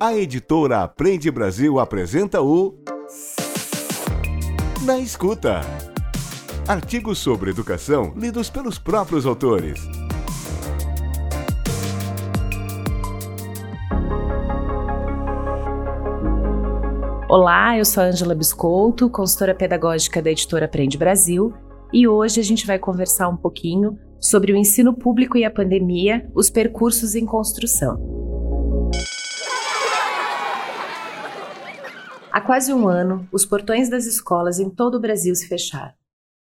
A editora Aprende Brasil apresenta o Na Escuta. Artigos sobre educação lidos pelos próprios autores. Olá, eu sou a Angela Biscolto, consultora pedagógica da editora Aprende Brasil, e hoje a gente vai conversar um pouquinho sobre o ensino público e a pandemia, os percursos em construção. Há quase um ano, os portões das escolas em todo o Brasil se fecharam.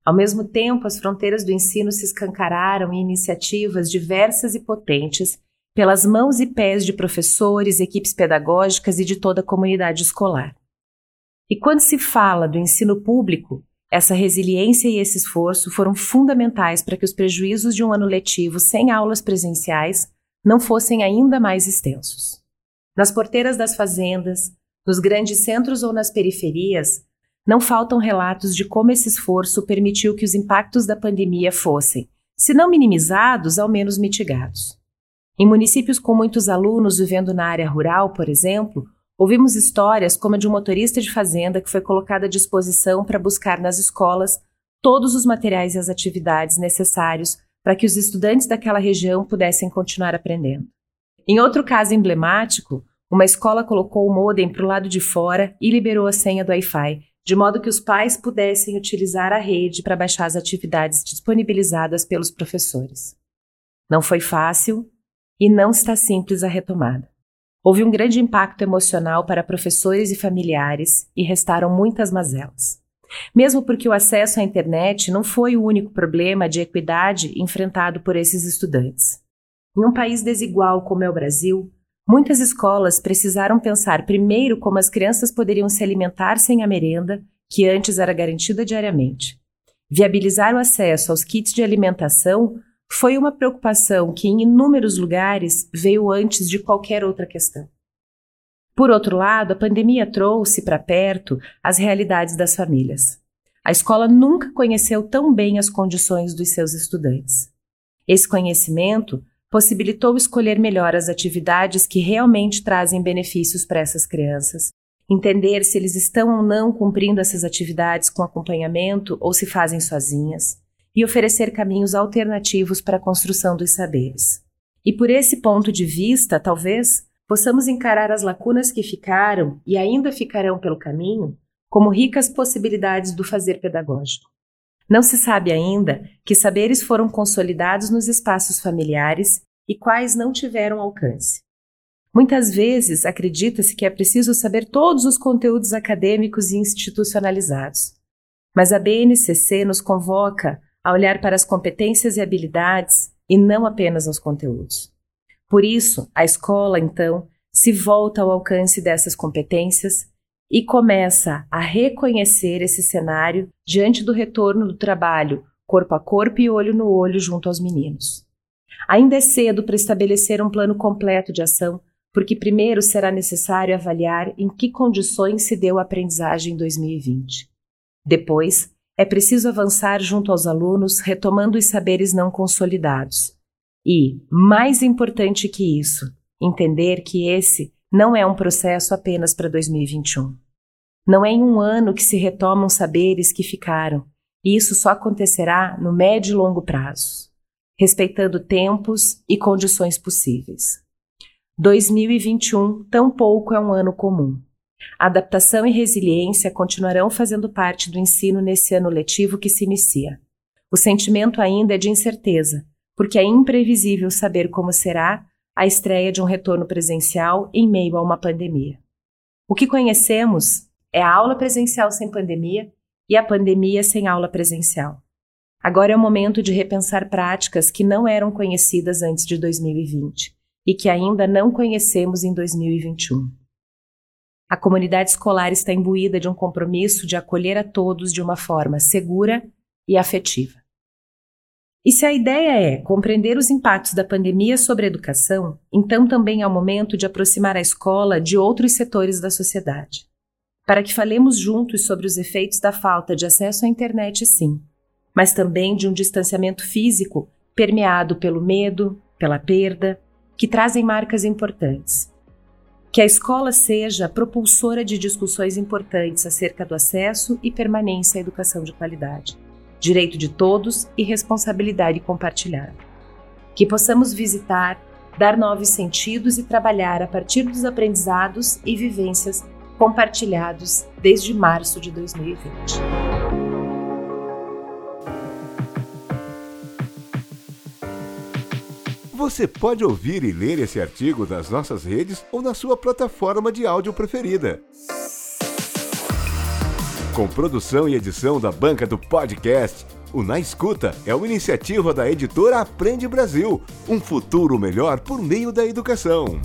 Ao mesmo tempo, as fronteiras do ensino se escancararam em iniciativas diversas e potentes pelas mãos e pés de professores, equipes pedagógicas e de toda a comunidade escolar. E quando se fala do ensino público, essa resiliência e esse esforço foram fundamentais para que os prejuízos de um ano letivo sem aulas presenciais não fossem ainda mais extensos. Nas porteiras das fazendas, nos grandes centros ou nas periferias, não faltam relatos de como esse esforço permitiu que os impactos da pandemia fossem, se não minimizados, ao menos mitigados. Em municípios com muitos alunos vivendo na área rural, por exemplo, Ouvimos histórias como a de um motorista de fazenda que foi colocado à disposição para buscar nas escolas todos os materiais e as atividades necessários para que os estudantes daquela região pudessem continuar aprendendo. Em outro caso emblemático, uma escola colocou o modem para o lado de fora e liberou a senha do Wi-Fi, de modo que os pais pudessem utilizar a rede para baixar as atividades disponibilizadas pelos professores. Não foi fácil e não está simples a retomada. Houve um grande impacto emocional para professores e familiares e restaram muitas mazelas. Mesmo porque o acesso à internet não foi o único problema de equidade enfrentado por esses estudantes. Em um país desigual como é o Brasil, muitas escolas precisaram pensar primeiro como as crianças poderiam se alimentar sem a merenda, que antes era garantida diariamente. Viabilizar o acesso aos kits de alimentação foi uma preocupação que, em inúmeros lugares, veio antes de qualquer outra questão. Por outro lado, a pandemia trouxe para perto as realidades das famílias. A escola nunca conheceu tão bem as condições dos seus estudantes. Esse conhecimento possibilitou escolher melhor as atividades que realmente trazem benefícios para essas crianças, entender se eles estão ou não cumprindo essas atividades com acompanhamento ou se fazem sozinhas, e oferecer caminhos alternativos para a construção dos saberes. E por esse ponto de vista, talvez, possamos encarar as lacunas que ficaram e ainda ficarão pelo caminho como ricas possibilidades do fazer pedagógico. Não se sabe ainda que saberes foram consolidados nos espaços familiares e quais não tiveram alcance. Muitas vezes acredita-se que é preciso saber todos os conteúdos acadêmicos e institucionalizados. Mas a BNCC nos convoca a olhar para as competências e habilidades e não apenas aos conteúdos. Por isso, a escola, então, se volta ao alcance dessas competências e começa a reconhecer esse cenário diante do retorno do trabalho corpo a corpo e olho no olho junto aos meninos. Ainda é cedo para estabelecer um plano completo de ação, porque primeiro será necessário avaliar em que condições se deu a aprendizagem em 2020. Depois, é preciso avançar junto aos alunos, retomando os saberes não consolidados. E, mais importante que isso, entender que esse não é um processo apenas para 2021. Não é em um ano que se retomam saberes que ficaram, e isso só acontecerá no médio e longo prazo, respeitando tempos e condições possíveis. 2021 tampouco é um ano comum. Adaptação e resiliência continuarão fazendo parte do ensino nesse ano letivo que se inicia. O sentimento ainda é de incerteza, porque é imprevisível saber como será a estreia de um retorno presencial em meio a uma pandemia. O que conhecemos é a aula presencial sem pandemia e a pandemia sem aula presencial. Agora é o momento de repensar práticas que não eram conhecidas antes de 2020 e que ainda não conhecemos em 2021. A comunidade escolar está imbuída de um compromisso de acolher a todos de uma forma segura e afetiva. E se a ideia é compreender os impactos da pandemia sobre a educação, então também é o momento de aproximar a escola de outros setores da sociedade. Para que falemos juntos sobre os efeitos da falta de acesso à internet, sim, mas também de um distanciamento físico permeado pelo medo, pela perda, que trazem marcas importantes Que a escola seja propulsora de discussões importantes acerca do acesso e permanência à educação de qualidade, direito de todos e responsabilidade compartilhada. Que possamos visitar, dar novos sentidos e trabalhar a partir dos aprendizados e vivências compartilhados desde março de 2020. Você pode ouvir e ler esse artigo nas nossas redes ou na sua plataforma de áudio preferida. Com produção e edição da banca do podcast, o Na Escuta é uma iniciativa da editora Aprende Brasil um futuro melhor por meio da educação.